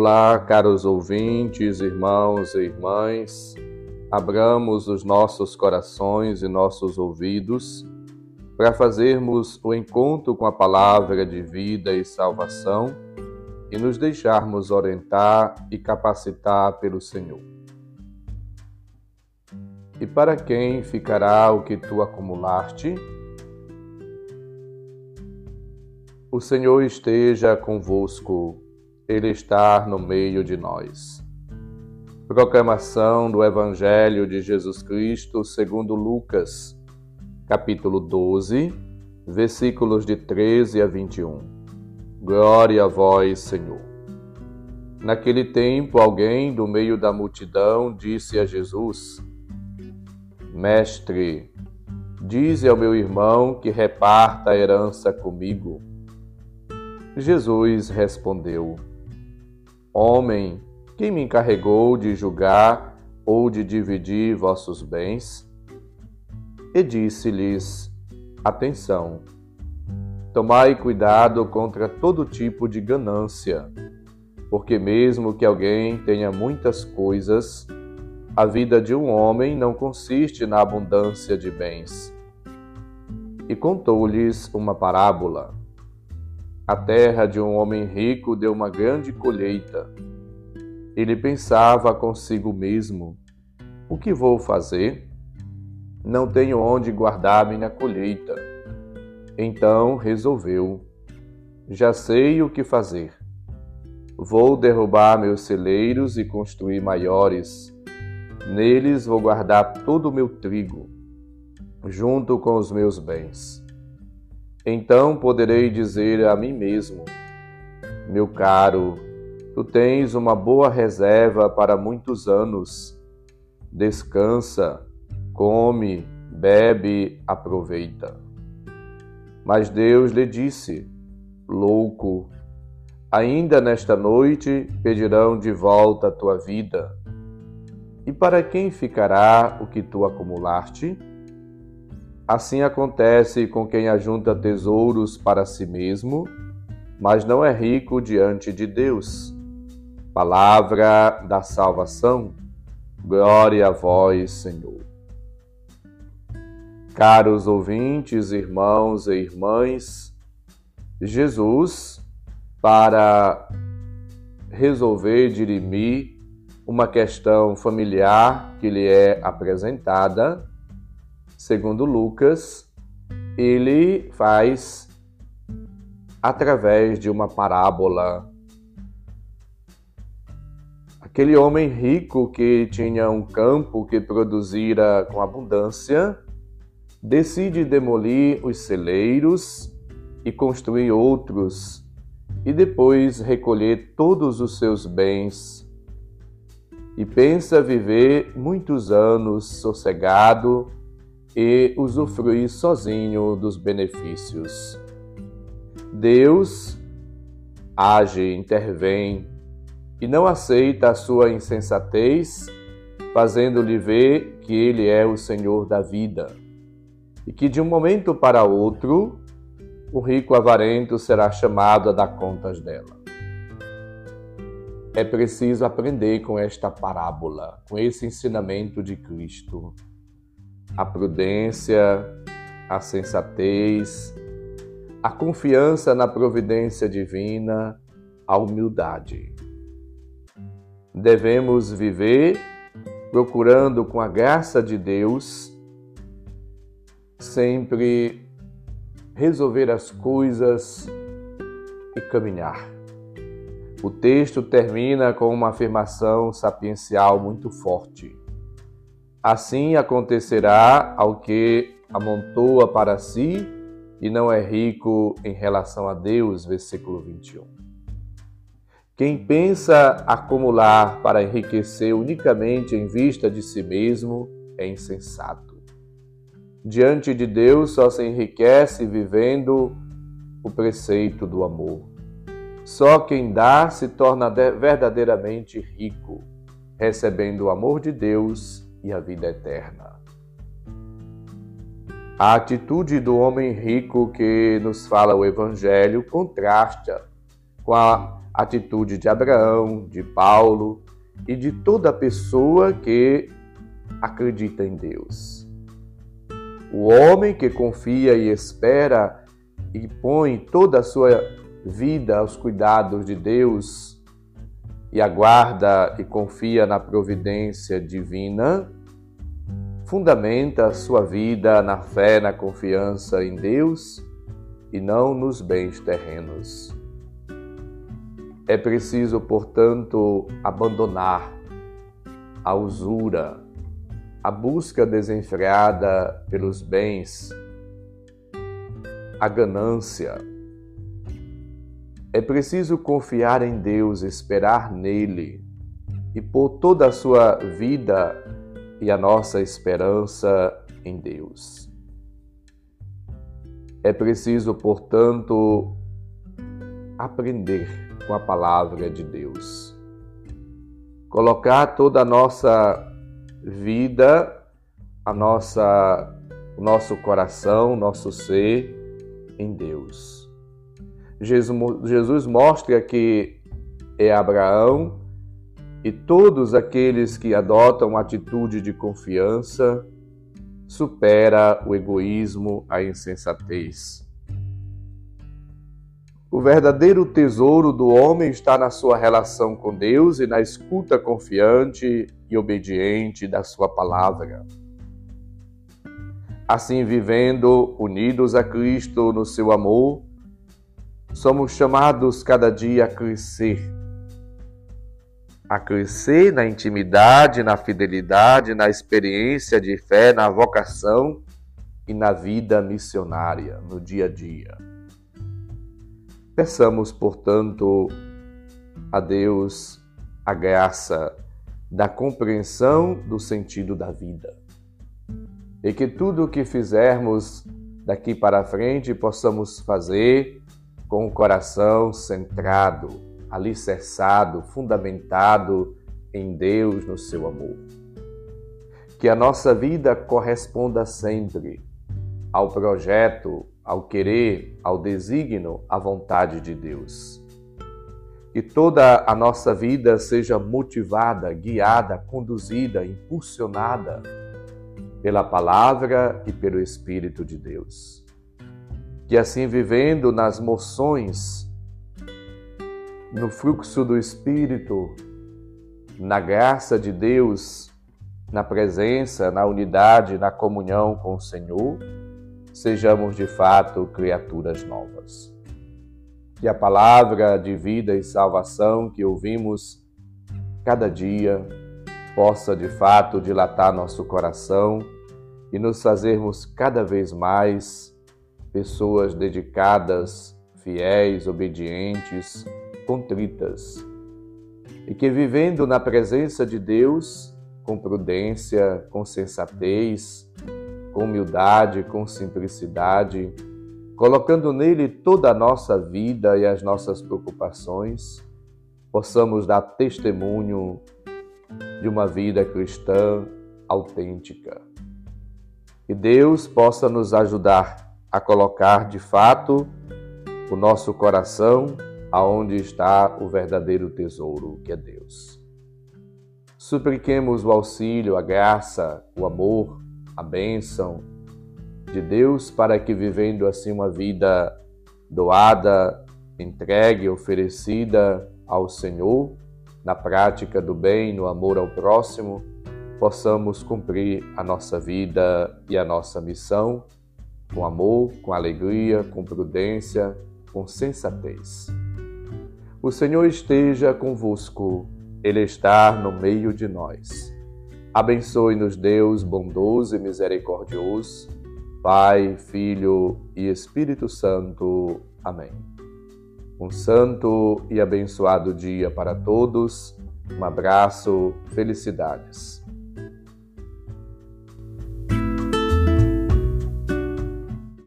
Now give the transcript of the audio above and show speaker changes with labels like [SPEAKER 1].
[SPEAKER 1] Olá, caros ouvintes, irmãos e irmãs. Abramos os nossos corações e nossos ouvidos para fazermos o encontro com a palavra de vida e salvação e nos deixarmos orientar e capacitar pelo Senhor. E para quem ficará o que tu acumulaste? O Senhor esteja convosco ele está no meio de nós. Proclamação do Evangelho de Jesus Cristo segundo Lucas, capítulo 12, versículos de 13 a 21. Glória a vós, Senhor. Naquele tempo, alguém do meio da multidão disse a Jesus: Mestre, dize ao meu irmão que reparta a herança comigo. Jesus respondeu: Homem, quem me encarregou de julgar ou de dividir vossos bens? E disse-lhes: Atenção, tomai cuidado contra todo tipo de ganância, porque mesmo que alguém tenha muitas coisas, a vida de um homem não consiste na abundância de bens. E contou-lhes uma parábola. A terra de um homem rico deu uma grande colheita. Ele pensava consigo mesmo: O que vou fazer? Não tenho onde guardar minha colheita. Então resolveu: Já sei o que fazer. Vou derrubar meus celeiros e construir maiores. Neles vou guardar todo o meu trigo, junto com os meus bens. Então poderei dizer a mim mesmo: Meu caro, tu tens uma boa reserva para muitos anos. Descansa, come, bebe, aproveita. Mas Deus lhe disse: Louco, ainda nesta noite pedirão de volta a tua vida. E para quem ficará o que tu acumulaste? Assim acontece com quem ajunta tesouros para si mesmo, mas não é rico diante de Deus. Palavra da salvação. Glória a vós, Senhor. Caros ouvintes, irmãos e irmãs, Jesus, para resolver dirimir uma questão familiar que lhe é apresentada, segundo Lucas, ele faz através de uma parábola. Aquele homem rico que tinha um campo que produzira com abundância, decide demolir os celeiros e construir outros, e depois recolher todos os seus bens. E pensa viver muitos anos sossegado e usufruir sozinho dos benefícios. Deus age, intervém e não aceita a sua insensatez, fazendo-lhe ver que ele é o Senhor da vida e que de um momento para outro o rico avarento será chamado a dar contas dela. É preciso aprender com esta parábola, com esse ensinamento de Cristo a prudência, a sensatez, a confiança na providência divina, a humildade. Devemos viver procurando, com a graça de Deus, sempre resolver as coisas e caminhar. O texto termina com uma afirmação sapiencial muito forte. Assim acontecerá ao que amontoa para si e não é rico em relação a Deus. Versículo 21. Quem pensa acumular para enriquecer unicamente em vista de si mesmo é insensato. Diante de Deus só se enriquece vivendo o preceito do amor. Só quem dá se torna verdadeiramente rico, recebendo o amor de Deus e a vida eterna. A atitude do homem rico que nos fala o Evangelho contrasta com a atitude de Abraão, de Paulo e de toda pessoa que acredita em Deus. O homem que confia e espera e põe toda a sua vida aos cuidados de Deus e aguarda e confia na providência divina, fundamenta a sua vida na fé, na confiança em Deus e não nos bens terrenos. É preciso, portanto, abandonar a usura, a busca desenfreada pelos bens, a ganância. É preciso confiar em Deus, esperar nele e pôr toda a sua vida e a nossa esperança em Deus. É preciso, portanto, aprender com a palavra de Deus. Colocar toda a nossa vida, a nossa, o nosso coração, nosso ser em Deus. Jesus, mostra que é Abraão e todos aqueles que adotam atitude de confiança supera o egoísmo, a insensatez. O verdadeiro tesouro do homem está na sua relação com Deus e na escuta confiante e obediente da sua palavra. Assim, vivendo unidos a Cristo no seu amor, somos chamados cada dia a crescer. A crescer na intimidade, na fidelidade, na experiência de fé, na vocação e na vida missionária, no dia a dia. Peçamos, portanto, a Deus a graça da compreensão do sentido da vida. E que tudo o que fizermos daqui para frente possamos fazer com o coração centrado, alicerçado, fundamentado em Deus, no seu amor. Que a nossa vida corresponda sempre ao projeto, ao querer, ao desígnio, à vontade de Deus. Que toda a nossa vida seja motivada, guiada, conduzida, impulsionada pela palavra e pelo Espírito de Deus. Que assim, vivendo nas moções, no fluxo do Espírito, na graça de Deus, na presença, na unidade, na comunhão com o Senhor, sejamos de fato criaturas novas. Que a palavra de vida e salvação que ouvimos cada dia possa de fato dilatar nosso coração e nos fazermos cada vez mais pessoas dedicadas, fiéis, obedientes, contritas. E que vivendo na presença de Deus, com prudência, com sensatez, com humildade, com simplicidade, colocando nele toda a nossa vida e as nossas preocupações, possamos dar testemunho de uma vida cristã autêntica. Que Deus possa nos ajudar a colocar de fato o nosso coração aonde está o verdadeiro tesouro, que é Deus. Supliquemos o auxílio, a graça, o amor, a bênção de Deus para que, vivendo assim uma vida doada, entregue, oferecida ao Senhor, na prática do bem, no amor ao próximo, possamos cumprir a nossa vida e a nossa missão com amor, com alegria, com prudência, com sensatez. O Senhor esteja convosco, Ele está no meio de nós. Abençoe-nos, Deus bondoso e misericordioso, Pai, Filho e Espírito Santo. Amém. Um santo e abençoado dia para todos. Um abraço, felicidades.